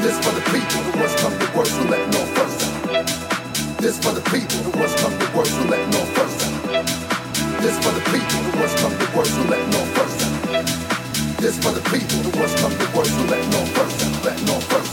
This for the people who must come to work, who let no first out. This for the people who must come to work, who let no first out. This for the people who must come to work, who let no first out. This for the people who must come to work, who let no first out, let no first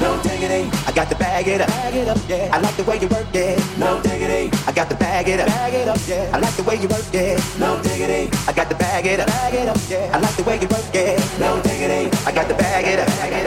no diggity. I got to bag it up, bag it up, yeah. I like the way you work it, no diggity. I got to bag it up, bag it up, yeah. I like the way you work it, no diggity. I got to bag it up, bag it up, yeah. I like the way you work it, no diggity. I got to bag it up, bag it up.